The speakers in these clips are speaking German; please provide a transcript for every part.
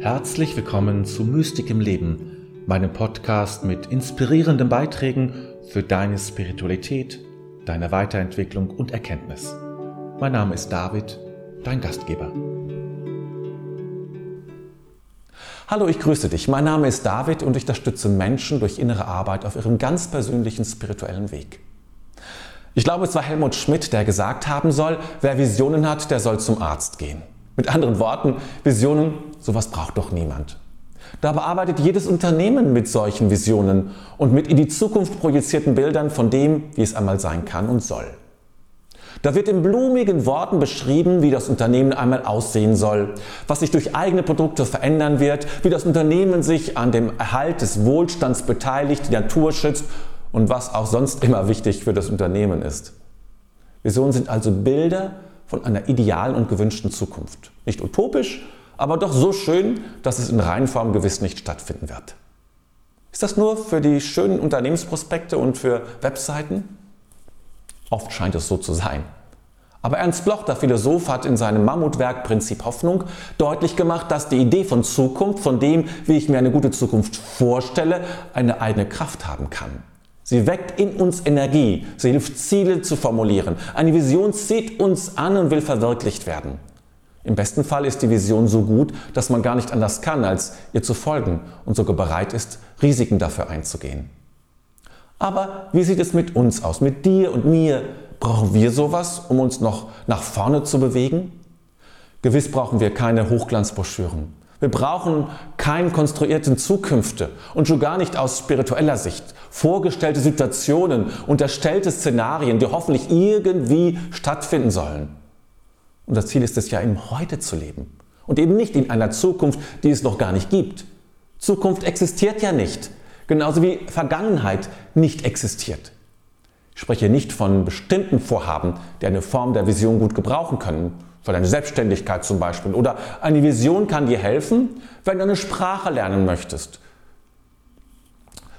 Herzlich willkommen zu Mystik im Leben, meinem Podcast mit inspirierenden Beiträgen für deine Spiritualität, deine Weiterentwicklung und Erkenntnis. Mein Name ist David, dein Gastgeber. Hallo, ich grüße dich. Mein Name ist David und ich unterstütze Menschen durch innere Arbeit auf ihrem ganz persönlichen spirituellen Weg. Ich glaube, es war Helmut Schmidt, der gesagt haben soll, wer Visionen hat, der soll zum Arzt gehen. Mit anderen Worten, Visionen, sowas braucht doch niemand. Dabei arbeitet jedes Unternehmen mit solchen Visionen und mit in die Zukunft projizierten Bildern von dem, wie es einmal sein kann und soll. Da wird in blumigen Worten beschrieben, wie das Unternehmen einmal aussehen soll, was sich durch eigene Produkte verändern wird, wie das Unternehmen sich an dem Erhalt des Wohlstands beteiligt, die Natur schützt und was auch sonst immer wichtig für das Unternehmen ist. Visionen sind also Bilder von einer idealen und gewünschten Zukunft. Nicht utopisch, aber doch so schön, dass es in Reinform gewiss nicht stattfinden wird. Ist das nur für die schönen Unternehmensprospekte und für Webseiten? Oft scheint es so zu sein. Aber Ernst Bloch, der Philosoph, hat in seinem Mammutwerk Prinzip Hoffnung deutlich gemacht, dass die Idee von Zukunft, von dem, wie ich mir eine gute Zukunft vorstelle, eine eigene Kraft haben kann. Sie weckt in uns Energie, sie hilft Ziele zu formulieren. Eine Vision zieht uns an und will verwirklicht werden. Im besten Fall ist die Vision so gut, dass man gar nicht anders kann, als ihr zu folgen und sogar bereit ist, Risiken dafür einzugehen. Aber wie sieht es mit uns aus, mit dir und mir? Brauchen wir sowas, um uns noch nach vorne zu bewegen? Gewiss brauchen wir keine Hochglanzbroschüren. Wir brauchen keine konstruierten Zukünfte und schon gar nicht aus spiritueller Sicht. Vorgestellte Situationen, unterstellte Szenarien, die hoffentlich irgendwie stattfinden sollen. Unser Ziel ist es ja, im Heute zu leben und eben nicht in einer Zukunft, die es noch gar nicht gibt. Zukunft existiert ja nicht genauso wie Vergangenheit nicht existiert. Ich spreche nicht von bestimmten Vorhaben, die eine Form der Vision gut gebrauchen können, für deine Selbstständigkeit zum Beispiel. Oder eine Vision kann dir helfen, wenn du eine Sprache lernen möchtest.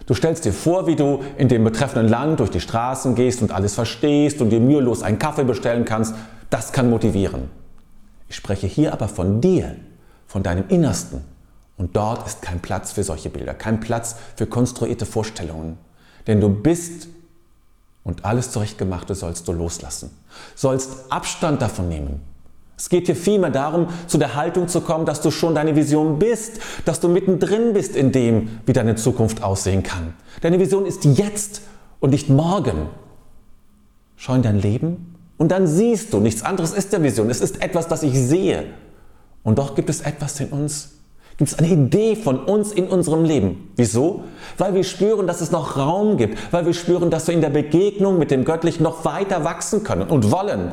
Du stellst dir vor, wie du in dem betreffenden Land durch die Straßen gehst und alles verstehst und dir mühelos einen Kaffee bestellen kannst. Das kann motivieren. Ich spreche hier aber von dir, von deinem Innersten, und dort ist kein Platz für solche Bilder, kein Platz für konstruierte Vorstellungen. Denn du bist und alles Zurechtgemachte sollst du loslassen. Sollst Abstand davon nehmen. Es geht hier vielmehr darum, zu der Haltung zu kommen, dass du schon deine Vision bist, dass du mittendrin bist in dem, wie deine Zukunft aussehen kann. Deine Vision ist jetzt und nicht morgen. Schau in dein Leben und dann siehst du, nichts anderes ist der Vision. Es ist etwas, das ich sehe. Und doch gibt es etwas in uns, gibt es eine Idee von uns in unserem Leben. Wieso? Weil wir spüren, dass es noch Raum gibt, weil wir spüren, dass wir in der Begegnung mit dem Göttlichen noch weiter wachsen können und wollen.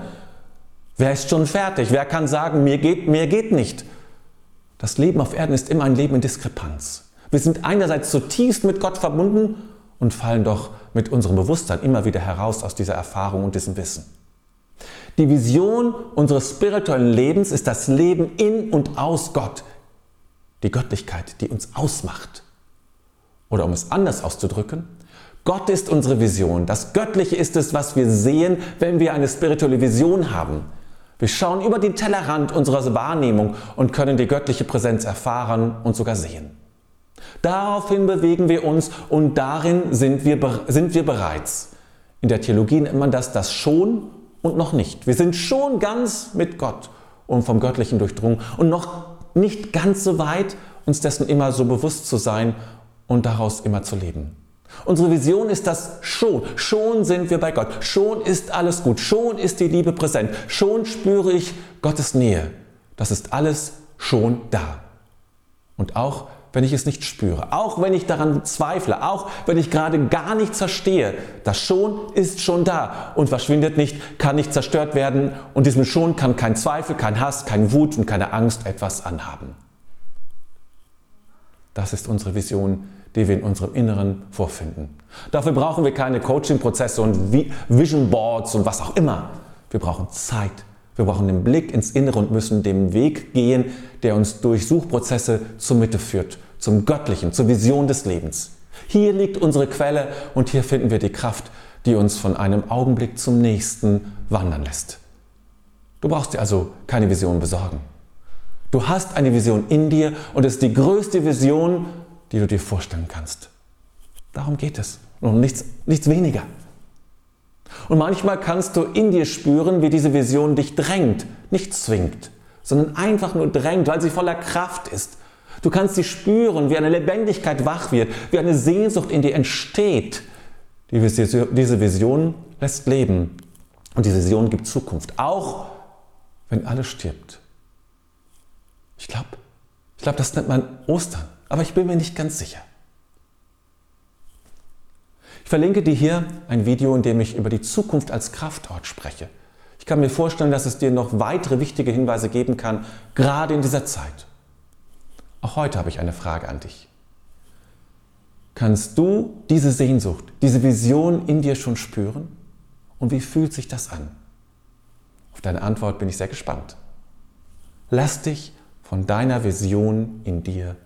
Wer ist schon fertig? Wer kann sagen, mir geht, mir geht nicht? Das Leben auf Erden ist immer ein Leben in Diskrepanz. Wir sind einerseits zutiefst mit Gott verbunden und fallen doch mit unserem Bewusstsein immer wieder heraus aus dieser Erfahrung und diesem Wissen. Die Vision unseres spirituellen Lebens ist das Leben in und aus Gott, die Göttlichkeit, die uns ausmacht. Oder um es anders auszudrücken, Gott ist unsere Vision. Das Göttliche ist es, was wir sehen, wenn wir eine spirituelle Vision haben. Wir schauen über den Tellerrand unserer Wahrnehmung und können die göttliche Präsenz erfahren und sogar sehen. Daraufhin bewegen wir uns und darin sind wir, sind wir bereits. In der Theologie nennt man das das schon und noch nicht. Wir sind schon ganz mit Gott und vom Göttlichen durchdrungen und noch nicht ganz so weit, uns dessen immer so bewusst zu sein und daraus immer zu leben. Unsere Vision ist das schon. Schon sind wir bei Gott. Schon ist alles gut. Schon ist die Liebe präsent. Schon spüre ich Gottes Nähe. Das ist alles schon da. Und auch wenn ich es nicht spüre, auch wenn ich daran zweifle, auch wenn ich gerade gar nichts verstehe, das Schon ist schon da und verschwindet nicht, kann nicht zerstört werden und diesem Schon kann kein Zweifel, kein Hass, kein Wut und keine Angst etwas anhaben. Das ist unsere Vision, die wir in unserem Inneren vorfinden. Dafür brauchen wir keine Coaching-Prozesse und Vision Boards und was auch immer. Wir brauchen Zeit, wir brauchen den Blick ins Innere und müssen den Weg gehen, der uns durch Suchprozesse zur Mitte führt, zum Göttlichen, zur Vision des Lebens. Hier liegt unsere Quelle und hier finden wir die Kraft, die uns von einem Augenblick zum nächsten wandern lässt. Du brauchst dir also keine Vision besorgen. Du hast eine Vision in dir und es ist die größte Vision, die du dir vorstellen kannst. Darum geht es und nichts, nichts weniger. Und manchmal kannst du in dir spüren, wie diese Vision dich drängt, nicht zwingt, sondern einfach nur drängt, weil sie voller Kraft ist. Du kannst sie spüren, wie eine Lebendigkeit wach wird, wie eine Sehnsucht in dir entsteht. Diese Vision lässt leben und diese Vision gibt Zukunft, auch wenn alles stirbt. Ich glaube, ich glaube, das nennt man Ostern, aber ich bin mir nicht ganz sicher. Ich verlinke dir hier ein Video, in dem ich über die Zukunft als Kraftort spreche. Ich kann mir vorstellen, dass es dir noch weitere wichtige Hinweise geben kann, gerade in dieser Zeit. Auch heute habe ich eine Frage an dich. Kannst du diese Sehnsucht, diese Vision in dir schon spüren? Und wie fühlt sich das an? Auf deine Antwort bin ich sehr gespannt. Lass dich von deiner Vision in dir